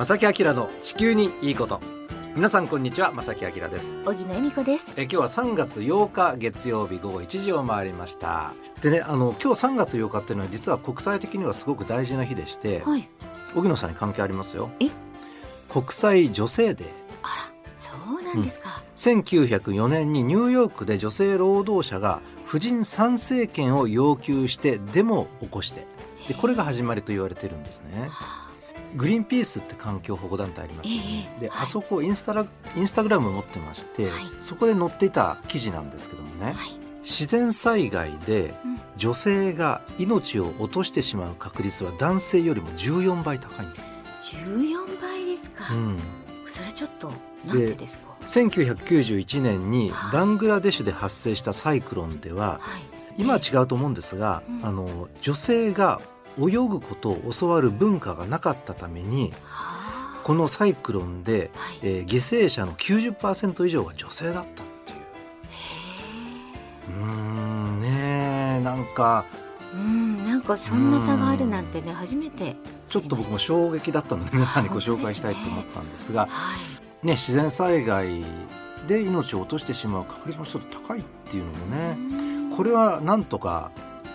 正木明の地球にいいこと。皆さんこんにちは正木明です。荻野恵美子です。え今日は3月8日月曜日午後1時を回りました。でねあの今日3月8日っていうのは実は国際的にはすごく大事な日でして、はい。荻野さんに関係ありますよ。え？国際女性デー。あらそうなんですか、1904年にニューヨークで女性労働者が婦人参政権を要求してデモを起こしてでこれが始まりと言われてるんですねグリーンピースって環境保護団体ありますよね、で、ええはい。あそこインスタラインスタグラム持ってまして、はい。そこで載っていた記事なんですけどもね、はい。自然災害でうん。女性が命を落としてしまう確率は男性よりも14倍高いんです、14倍ですか、うん、それちょっとなんでですか？1991年にはい。バングラデシュで発生したサイクロンでははい。今は違うと思うんですが、うん。あの女性が泳ぐことを教わる文化がなかったためにはあ。このサイクロンで、はい。えー犠牲者の90%以上が女性だったっていう。うーんねえなんかうんなんかそんな差があるなんてね初めてちょっと僕も衝撃だったので皆さんにご紹介したいと思ったんですがましたはい。ね、自然災害で命を落としてしまう確率もちょっと高いっていうのもねうん。これはなんとか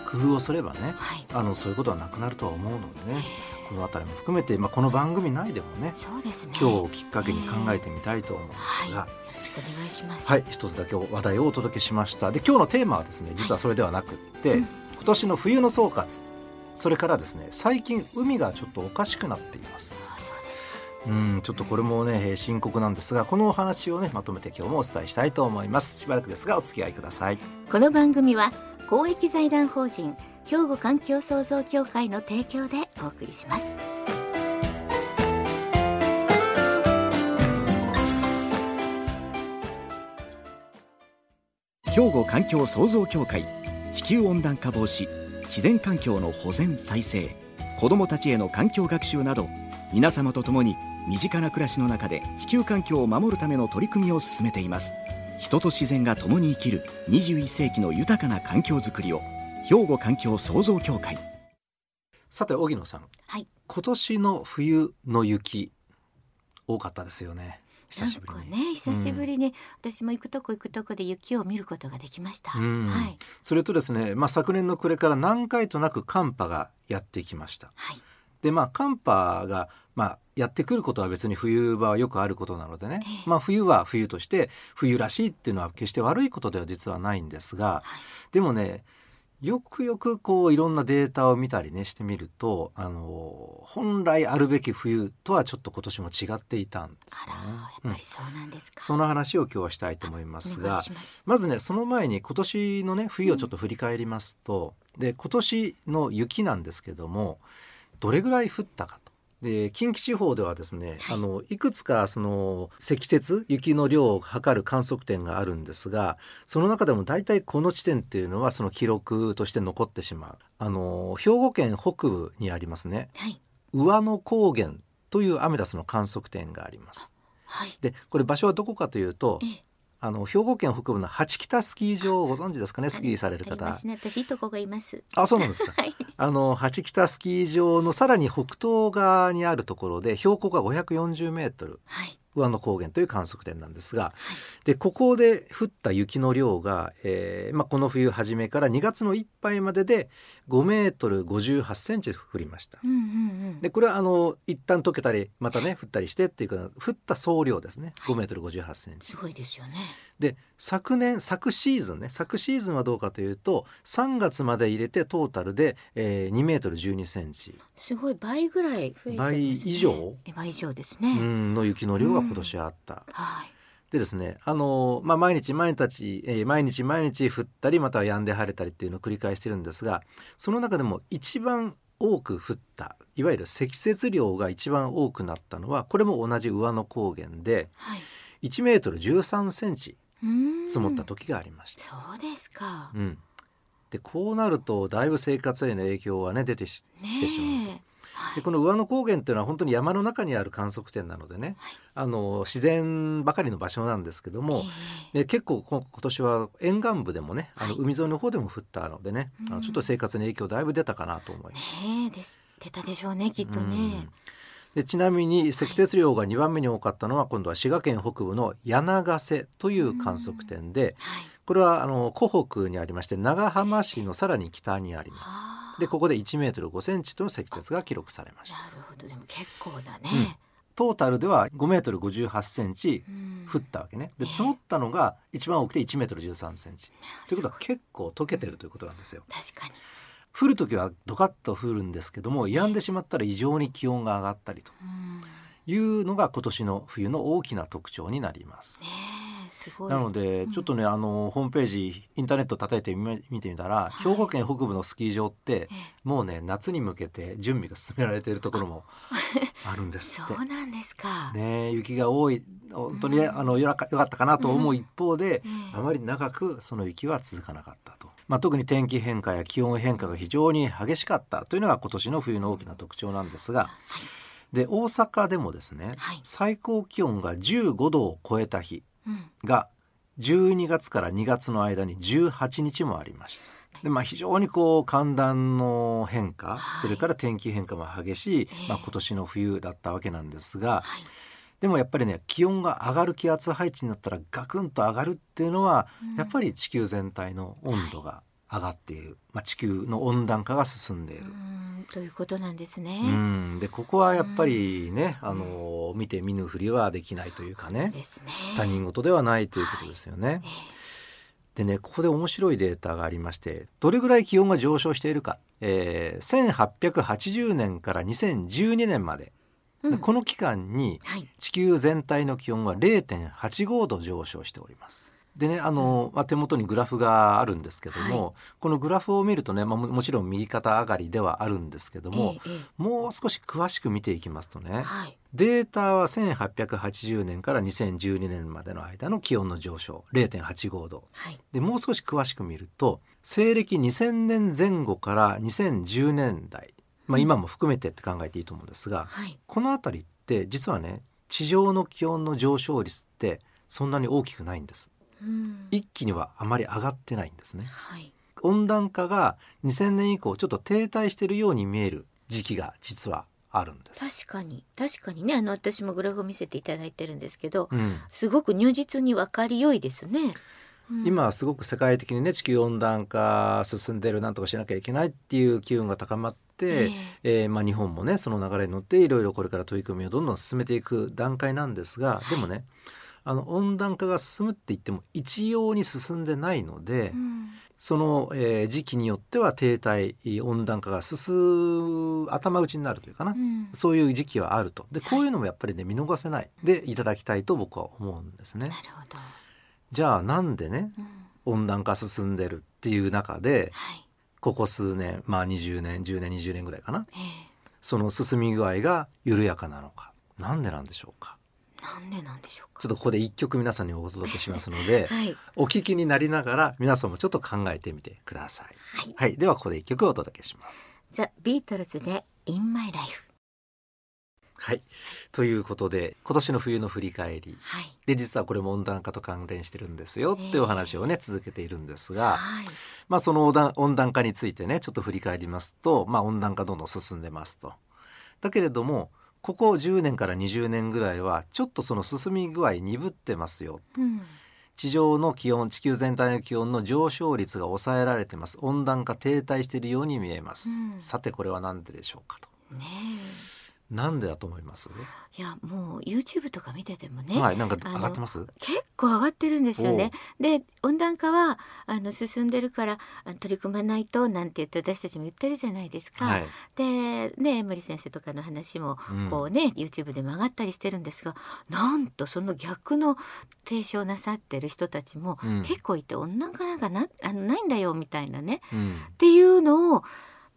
工夫をすればねはい。あのそういうことはなくなるとは思うのでねこの辺りも含めて、まあ、この番組内でもねそうですね。今日をきっかけに考えてみたいと思うんですが、よろしくお願いします。はい、一つだけ話題をお届けしました。で今日のテーマはですね実はそれではなくって、うん。今年の冬の総括。それからですね最近海がちょっとおかしくなっています。あそうですか。うんちょっとこれもねえー深刻なんですがこのお話をねまとめて今日もお伝えしたいと思います。しばらくですがお付き合いください。この番組は公益財団法人兵庫環境創造協会の提供でお送りします。兵庫環境創造協会地球温暖化防止自然環境の保全再生子どもたちへの環境学習など皆様と共に身近な暮らしの中で地球環境を守るための取り組みを進めています。人と自然が共に生きる21世紀の豊かな環境づくりを兵庫環境創造協会。さて荻野さん。はい。今年の冬の雪多かったですよね。久しぶりに。なんかね久しぶりに、私も行くとこ行くとこで雪を見ることができました、うん。はい。それとですね、まあ、昨年の暮れから何回となく寒波がやってきました。はいでまあ寒波が、まあ、やってくることは別に冬場はよくあることなのでね、ええ。まあ、冬は冬として冬らしいっていうのは決して悪いことでは実はないんですが、はい。でもねよくよくこういろんなデータを見たりねしてみるとあの本来あるべき冬とはちょっと今年も違っていたんですあねら。やうんっぱりそうなんですか、その話を今日はしたいと思いますがまずねその前に今年のね冬をちょっと振り返りますと、で今年の雪なんですけどもどれぐらい降ったかと。で近畿地方ではですね、はい。あのいくつかその積雪雪の量を測る観測点があるんですがその中でも大体この地点っていうのはその記録として残ってしまう。あの兵庫県北部にありますね。はい。上野高原というアメダスの観測点があります。はい。でこれ場所はどこかというとええあの兵庫県北部の八北スキー場をご存知ですかね？スキーされる方。ね。私いとこがいます。あそうなんですか。はい。あの八北スキー場のさらに北東側にあるところで標高が540メートルはい。上野高原という観測点なんですがでここで降った雪の量が、えーまあ、この冬初めから2月のいっぱいまでで5メートル58センチ降りました。うんうんうん。でこれはあの一旦溶けたりまたね降ったりしてっていうか降った総量ですね。5メートル58センチ。すごいですよね。で昨年昨シーズンね昨シーズンはどうかというと3月まで入れてトータルで、えー、2メートル12センチ、すごい倍ぐらい増えてますね。倍以上？え倍以上ですうね、ん、の雪の量が今年あった。はいでですねあのまあ、毎日毎日、えー毎日毎日降ったりまたは止んで晴れたりっていうのを繰り返してるんですがその中でも一番多く降ったいわゆる積雪量が一番多くなったのはこれも同じ上野高原ではい。1メートル13センチ積もった時がありました。そうですか。うん、でこうなるとだいぶ生活への影響はね出てしねてしまうとでこの上野高原っていうのは本当に山の中にある観測点なのでね、はい。あの自然ばかりの場所なんですけども、えで結構こ今年は沿岸部でもねあのはい。海沿いの方でも降ったのでね、あうん。のちょっと生活に影響だいぶ出たかなと思いえます。ねえです出たでしょうねきっとうん。ねでちなみに積雪量が2番目に多かったのは今度は滋賀県北部の柳瀬という観測点で、はい。これはあの湖北にありまして長浜市のさらに北にあります。でここで1メートル5センチとの積雪が記録されました。なるほど。でも結構だね、トータルでは5メートル58センチうん。降ったわけね。でええ。積もったのが一番多くて1メートル13センチ。ということはす結構溶けてるということなんですよ。確かに。降る時はドカッと降るんですけども止んでしまったら異常に気温が上がったりとうん。ねいうのが今年の冬の大きな特徴になります。え。すごいなのでうん。ちょっとね、あのホームページインターネット叩いてみ見てみたら、はい。兵庫県北部のスキー場ってええ。もうね夏に向けて準備が進められているところも あるんですって。そう。なんですか、ね雪が多い本当にね、うん。あのよかよかったかなと思う一方で、ええあまり長くその雪は続かなかったと。まあ、特に天気変化や気温変化が非常に激しかったというのが今年の冬の大きな特徴なんですがはい。で大阪でもですね、はい。最高気温が15度を超えた日。うんが12月から2月の間に18日もありました。でまあ、非常にこう寒暖の変化、はい。それから天気変化も激しい、ええ。まあ、今年の冬だったわけなんですが、はい。でもやっぱりね気温が上がる気圧配置になったらガクンと上がるっていうのは、うん。やっぱり地球全体の温度が上がっている、まあ、地球の温暖化が進んでいる。うんということなんですね、うん、でここはやっぱりね、あの見て見ぬふりはできないというかね。ですね。他人事ではないということですよね。えでねここで面白いデータがありましてどれぐらい気温が上昇しているか、えー1880年から2012年まで、えうん。でこの期間にはい。地球全体の気温は0.85度上昇しております。でねあの、まあ、手元にグラフがあるんですけども、このグラフを見るとね、まあ、ももちろん右肩上がりではあるんですけども、えええもう少し詳しく見ていきますとえねはい。データは1880年から2012年までの間の気温の上昇0.85度。はい。でもう少し詳しく見ると西暦2000年前後から2010年代、まあ、うん。今も含めてって考えていいと思うんですが、はい。この辺りって実はね地上の気温の上昇率ってそんなに大きくないんです。うん一気にはあまり上がってないんですね。はい。温暖化が2000年以降ちょっと停滞しているように見える時期が実はあるんです、確かに。確かにね。あの私もグラフを見せていただいてるんですけど、うん、すごく如実に分かりよいですね、うん。今はすごく世界的にね地球温暖化進んでるなんとかしなきゃいけないっていう機運が高まって、ええ。ーまあ、日本もねその流れに乗っていろいろこれから取り組みをどんどん進めていく段階なんですが、でもねあの温暖化が進むって言っても一様に進んでないので、うん。その、えー時期によっては停滞温暖化が進む頭打ちになるというかな、うん。そういう時期はあると。でこういうのもやっぱりね見逃せない。でいただきたいと僕は思うんですね。な。るほど、じゃあなんでねうん。温暖化進んでるっていう中ではい。ここ数年まあ20年10年20年ぐらいかな。えその進み具合が緩やかなのか。なんでなんでしょうか。えなんでなんでしょうか？ちょっとここで一曲皆さんにお届けしますので はい。お聞きになりながら皆さんもちょっと考えてみてください。はい。はい、ではここで一曲お届けします。ザ・ビートルズで「In My Life はい、ということで今年の冬の振り返り」はい。で実はこれも温暖化と関連してるんですよっていうお話をね続けているんですが、はい。まあ、その温暖化についてねちょっと振り返りますと、まあ、温暖化どんどん進んでますと。だけれどもここ10年から20年ぐらいはちょっとその進み具合鈍ってますよ。うん。地上の気温地球全体の気温の上昇率が抑えられてます。温暖化停滞しているように見えます、うん。さてこれは何ででしょうかと。ねなんでだと思います、えいやもう YouTube とか見ててもね、はいなんか上がってます？結構上がってるんですよね。で温暖化はあの進んでるからあ取り組まないとなんて言って私たちも言ってるじゃないですか。はい、でね江森先生とかの話もうん。こうね、YouTube でも上がったりしてるんですがなんとその逆の提唱なさってる人たちもうん。結構いて温暖化なんかなあのないんだよみたいなね。うん。っていうのを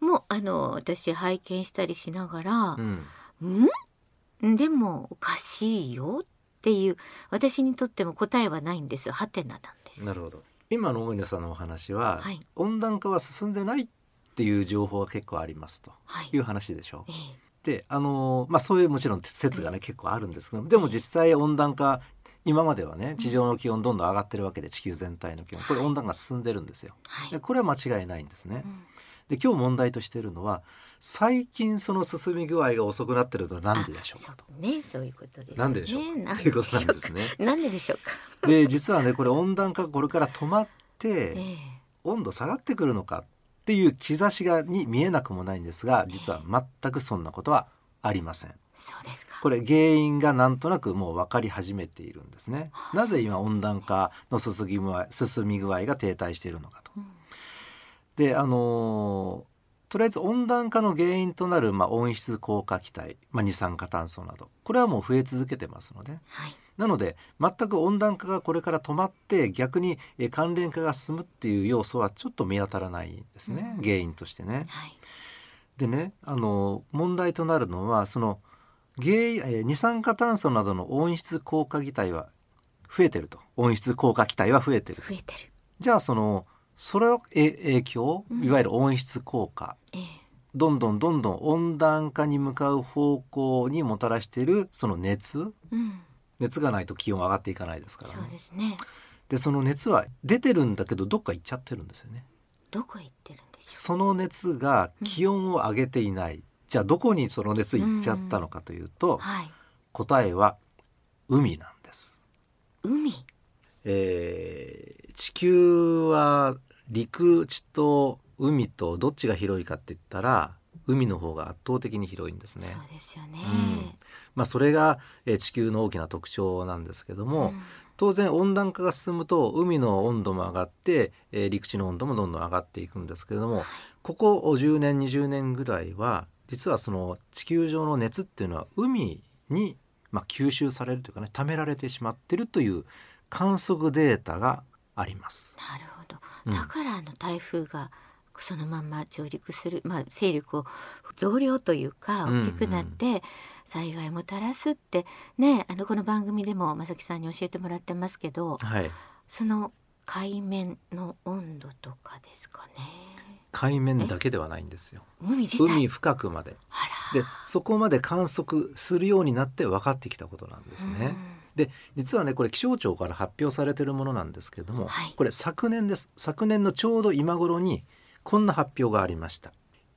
もうあの私拝見したりしながらう、んん？でもおかしいよっていう私にとっても答えはないんです。ハテナなんです。なるほど。今の大峰さんのお話は、はい。温暖化は進んでないっていう情報は結構ありますと。はい。いう話でしょ。えう。であのーまあそういうもちろん説がね結構あるんですけどでも実際温暖化今まではね地上の気温どんどん上がってるわけで地球全体の気温。これ温暖化が進んでるんですよ。はい。でこれは間違いないんですね。う。んで今日問題としているのは最近その進み具合が遅くなってるのは何ででしょうかと。そうね、そういうことですよね。なんででしょうなんっていうことなんですね。なんででしょうか。で実はねこれ温暖化がこれから止まってええ温度下がってくるのかっていう兆しがに見えなくもないんですが実は全くそんなことはありません。そうですか。これ原因がなんとなくもう分かり始めているんですね。なぜ今温暖化の進み具合進み具合が停滞しているのかと。うんであのーとりあえず温暖化の原因となる、まあ、温室効果気体、まあ、二酸化炭素などこれはもう増え続けてますのではい。なので全く温暖化がこれから止まって逆にえー関連化が進むっていう要素はちょっと見当たらないんですね、うん原因としてね。はい。でねあの問題となるのはその原因えー二酸化炭素などの温室効果気体は増えてると温室効果気体は増えてる増えてる。じゃあそのそれのえ影響？うんいわゆる温室効果、ええどんどんどんどん温暖化に向かう方向にもたらしているその熱？うん。熱がないと気温上がっていかないですからそうねですね。でその熱は出てるんだけどどっか行っちゃってるんですよねどこへ行ってるんでしょその熱が気温を上げていない、じゃあどこにその熱行っちゃったのかというと、う。はい。答えは海なんです、海？えー地球は陸地と海とどっちが広いかって言ったら海の方が圧倒的に広いんですね。そうですよね。うん。まあそれが、えー地球の大きな特徴なんですけども、うん。当然温暖化が進むと海の温度も上がって、えー陸地の温度もどんどん上がっていくんですけれどもここ10年20年ぐらいは実はその地球上の熱っていうのは海に、まあ、吸収されるというかね溜められてしまってるという観測データがあります。なるほど。うんだからあの台風がそのまま上陸する、まあ勢力を増量というかうんうん大きくなって災害もたらすってね、あのこの番組でも正木さんに教えてもらってますけど、はい、その海面の温度とかですかね。海面だけではないんですよ。海自体？海深くまであでそこまで観測するようになって分かってきたことなんですら。ね。で実はねこれ気象庁から発表されているものなんですけども、はい。これ昨年です。昨年のちょうど今頃にこんな発表がありました。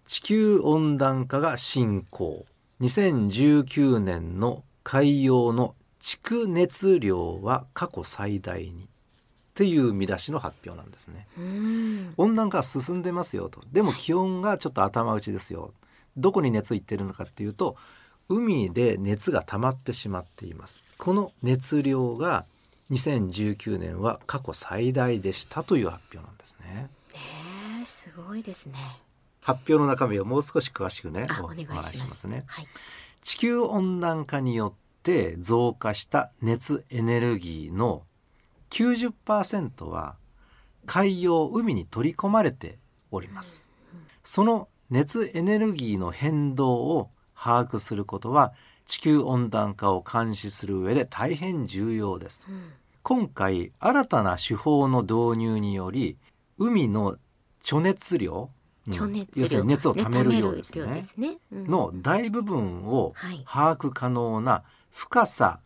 地球温暖化が進行。2019年の海洋の蓄熱量は過去最大に。っていう見出しの発表なんですね。温暖化は進んでますよと。でも気温がちょっと頭打ちですよ。どこに熱いってるのかっていうと海で熱が溜まってしまっていますこの熱量が2019年は過去最大でしたという発表なんですねええすごいですね。発表の中身をもう少し詳しくねお願いします。話しますねはい。地球温暖化によって増加した熱エネルギーの90%は海洋海に取り込まれておりますその熱エネルギーの変動を把握することは地球温暖化を監視する上で大変重要ですうん。今回新たな手法の導入により海の貯熱量、うん要するに熱を溜める量ですね溜める量ですね。うんの大部分をはい把握可能な深さ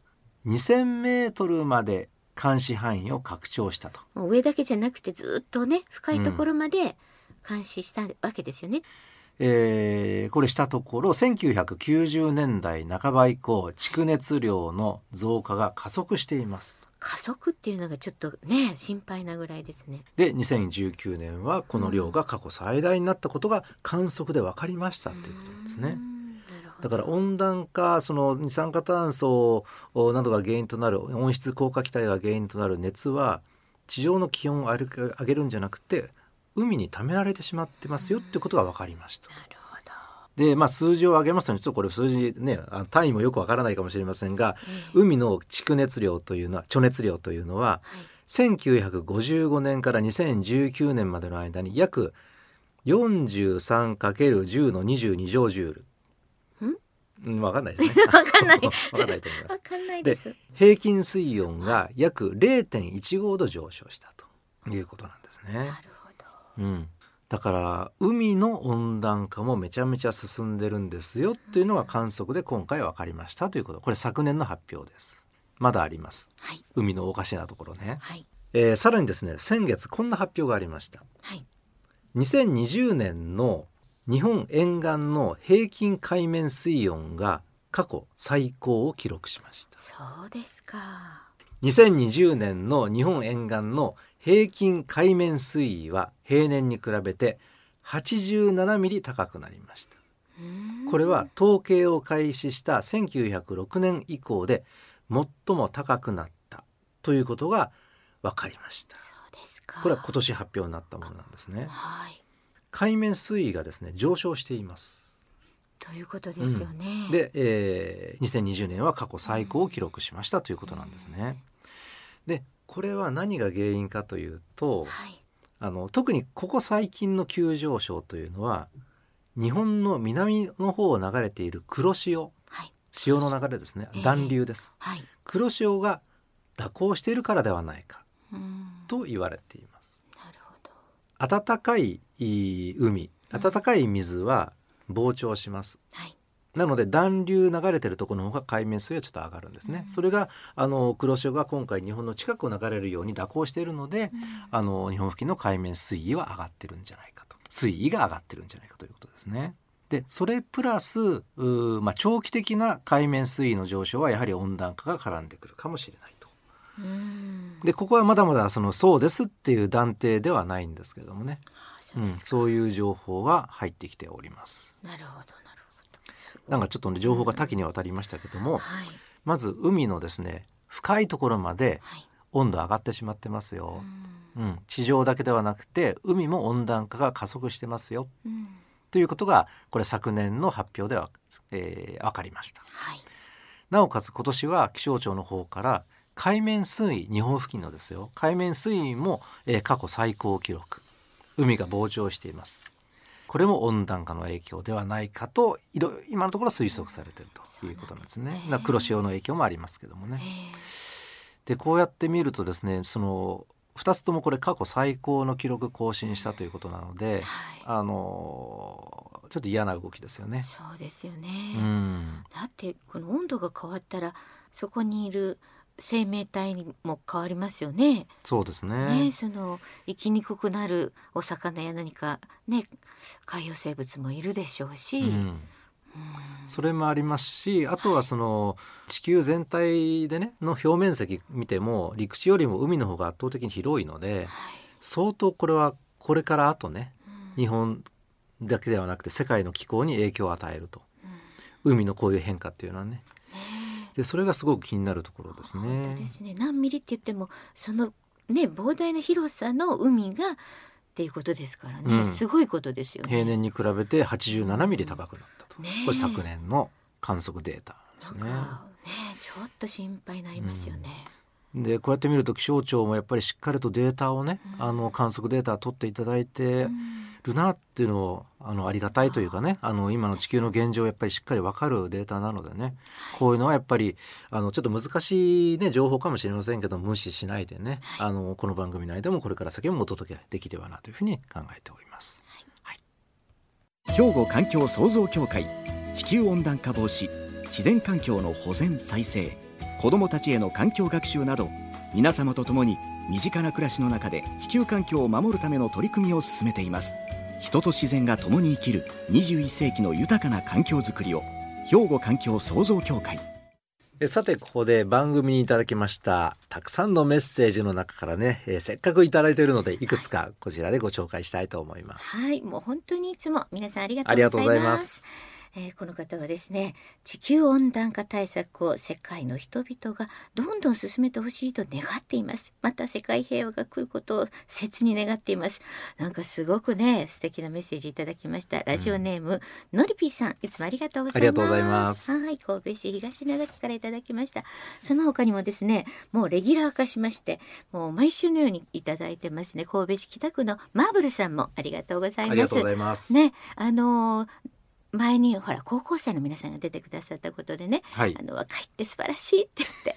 2000メートルまで監視範囲を拡張したと。上だけじゃなくてずっとね深いところまで監視したわけですよね。えーこれしたところ1990年代半ば以降蓄熱量の増加が加速しています。加速っていうのがちょっとね心配なぐらいですね。で2019年はこの量が過去最大になったことが観測で分かりましたということなんですね。だから温暖化その二酸化炭素などが原因となる温室効果気体が原因となる熱は地上の気温を上げるんじゃなくて海に溜められてしまってますよってことが分かりました。でまあ数字を上げますとちょっとこれ数字ねあ単位もよくわからないかもしれませんがええ海の蓄熱量というのは貯熱量というのははい。1955年から2019年までの間に約 43×10 の22乗ジュール。うん、わかんないですね。わかんない わかんないと思います。わかんないです。平均水温が約0.15度上昇したということなんですねな。る。うん。だから海の温暖化もめちゃめちゃ進んでるんですよっていうのが観測で今回分かりましたということ。これ昨年の発表です。まだあります。はい海のおかしなところね。はいえーさらにですね、先月こんな発表がありました。はい。2020年の日本沿岸の平均海面水温が過去最高を記録しましたそうですか2020年の日本沿岸の平均海面水位は平年に比べて87ミリ高くなりました。これは統計を開始した1906年以降で最も高くなったということが分かりました。そうですか。これは今年発表になったものなんですね。はい。海面水位がですね上昇しています。ということですよね、で、えー2020年は過去最高を記録しましたということなんですね。でこれは何が原因かというとはい。あの特にここ最近の急上昇というのは日本の南の方を流れている黒潮はい。潮の流れですね。ええ。暖流です。はい。黒潮が蛇行しているからではないかうん。と言われています。なるほど。暖かいい海暖かい水は膨張します。はいなので暖流流れてるところの方が海面水位はちょっと上がるんですね。うんそれがあの黒潮が今回日本の近くを流れるように蛇行しているので、あの日本付近の海面水位は上がってるんじゃないかと水位が上がってるんじゃないかということですね。でそれプラスまあ、長期的な海面水位の上昇はやはり温暖化が絡んでくるかもしれないと。うんでここはまだまだそのそうですっていう断定ではないんですけれどもね、あそううんそういう情報が入ってきております。なるほどなんかちょっとね情報が多岐にわたりましたけども、はい。まず海のですね深いところまではい。温度上がってしまってますよ。う、ん。うん、地上だけではなくて海も温暖化が加速してますよ。うん。ということがこれ昨年の発表では、えー分かりました。はい。なおかつ今年は気象庁の方から海面水位日本付近のですよ。海面水位も、えー過去最高記録。海が膨張していますこれも温暖化の影響ではないかといろ今のところ推測されているということなんですね。な黒潮の影響もありますけどもね。えでこうやって見るとですねその2つともこれ過去最高の記録更新したということなのでえはい。あのちょっと嫌な動きですよね。そうですよね、うん、だってこの温度が変わったらそこにいる生命体にも変わりますよね。そうですね。ね。その生きにくくなるお魚や何かね海洋生物もいるでしょうし、うん、うん。それもありますしあとはその地球全体でねの表面積見ても陸地よりも海の方が圧倒的に広いのではい。相当これはこれからあとねうん。日本だけではなくて世界の気候に影響を与えると。うん。海のこういう変化っていうのはねねでそれがすごく気になるところです本ね当。ですね何ミリって言ってもそのね膨大な広さの海がっていうことですからね、うんすごいことですよね。平年に比べて87ミリ高くなったと、ねえこれ昨年の観測データですね。ねちょっと心配になりますよね。でこうやって見ると気象庁もやっぱりしっかりとデータをね、うんあの観測データを取っていただいてうんるなっていうのをあのありがたいというかねあの今の地球の現状をやっぱりしっかり分かるデータなのでねこういうのはやっぱりあのちょっと難しい、ね、情報かもしれませんけど無視しないでね、はい。あのこの番組内でもこれから先もお届けできればなというふうに考えております。兵庫環境創造協会地球温暖化防止自然環境の保全再生子どもたちへの環境学習など皆様と共に身近な暮らしの中で地球環境を守るための取り組みを進めています人と自然が共に生きる21世紀の豊かな環境づくりを兵庫環境創造協会えさてここで番組にいただきましたたくさんのメッセージの中からね、えーせっかくいただいているのでいくつかこちらでご紹介したいと思います。はい、もう本当にいつも皆さんありがとうございま。とうございますす。えーこの方はですね地球温暖化対策を世界の人々がどんどん進めてほしいと願っています。また世界平和が来ることを切に願っています。なんかすごくね素敵なメッセージいただきました。ラジオネーム、のりぴーさん。いつもありがとうございます。ありがとうございます。はい神戸市東灘区からいただきました。その他にもですねもうレギュラー化しましてもう毎週のようにいただいてますね。神戸市北区のマーブルさんもありがとうございます。ありがとうございます。ね、あのー前にほら高校生の皆さんが出てくださったことでね、はい。あの若いって素晴らしいって言って。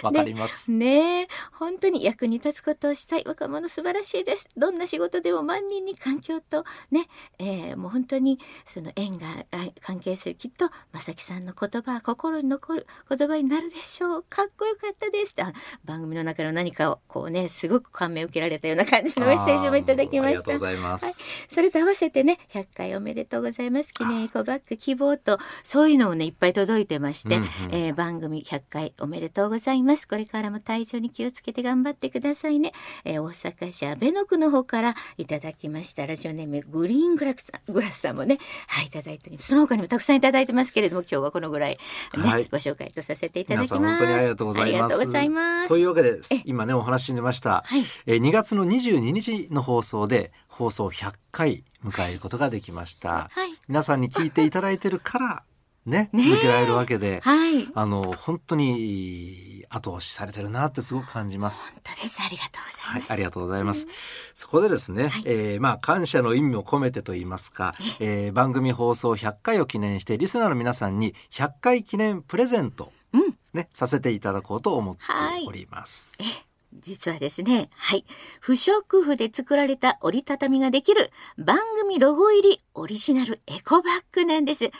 わかります、ね。え本当に役に立つことをしたい。若者素晴らしいです。どんな仕事でも万人に環境とね、えーもう本当にその縁があ関係するきっと正木さんの言葉は心に残る言葉になるでしょう。かっこよかったです。っ番組の中の何かをこうねすごく感銘を受けられたような感じのメッセージもいただきました。ありがとうございます、はい。それと合わせてね100回おめでとうございます記念エコバッグ希望とそういうのもねいっぱい届いてまして、うんうん。えー番組100回おめでとうございます。これからも体調に気をつけて頑張ってくださいね、えー大阪市阿倍野区の方からいただきましたラジオネームグリーングラスさんグラスさんもねはいいただいてその他にもたくさんいただいてますけれども今日はこのぐらいね、はい。ご紹介とさせていただきます。本当にありがとうございます。ありがとうございます。というわけでえ今ねお話に出ました、はい。えー2月の22日の放送で放送100回迎えることができました。はい。皆さんに聞いていただいてるからねね。続けられるわけで、はい。あの本当に後押しされてるなってすごく感じます。本当です。ありがとうございます、、はいありがとうございます。そこでですね、はい。えーまあ感謝の意味を込めてと言いますか、えー番組放送100回を記念してリスナーの皆さんに100回記念プレゼントうん。ねさせていただこうと思っております。実はですね、はい。不織布で作られた折りたたみができる番組ロゴ入りオリジナルエコバッグなんです。うん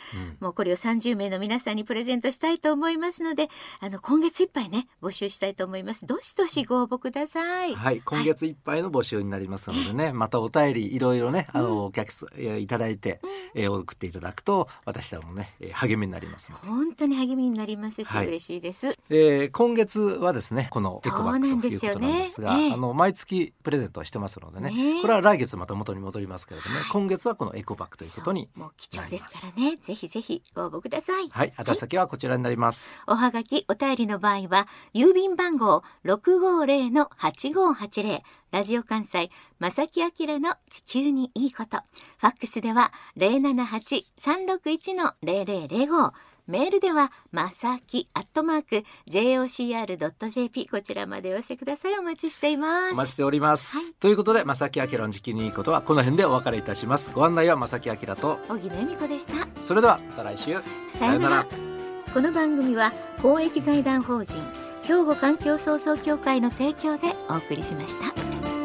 もうこれを30名の皆さんにプレゼントしたいと思いますので、あの、今月いっぱいね、募集したいと思います。どしどしご応募ください。はい、今月いっぱいの募集になりますのでね、またお便りいろいろね、あの、お客さんえーいただいて、えー送っていただくと、私たちもね、えー励みになります。本当に励みになりますし、はい嬉しいです。えー今月はですねこのエコバッグというですがそうなんですよね。ええ。あの毎月プレゼントはしてますのでねねえ。これは来月また元に戻りますけれどもね、今月はこのエコバッグということにもう貴重ですからね、ぜひぜひご応募ください。はい宛先はこちらになります、おはがき、お便りの場合は、郵便番号650-8580、ラジオ関西、正木明の地球にいいこと。ファックスでは、078-361-0005。メールでは、まさき、アットマーク、jocr.jp、こちらまでお寄せください。お待ちしています。お待ちしております、はいということで正木明の時期にいいことはこの辺でお別れいたしますご案内は正木明と小木野恵美子でした。それではまた来週さよなら。この番組は公益財団法人兵庫環境創造協会の提供でお送りしました。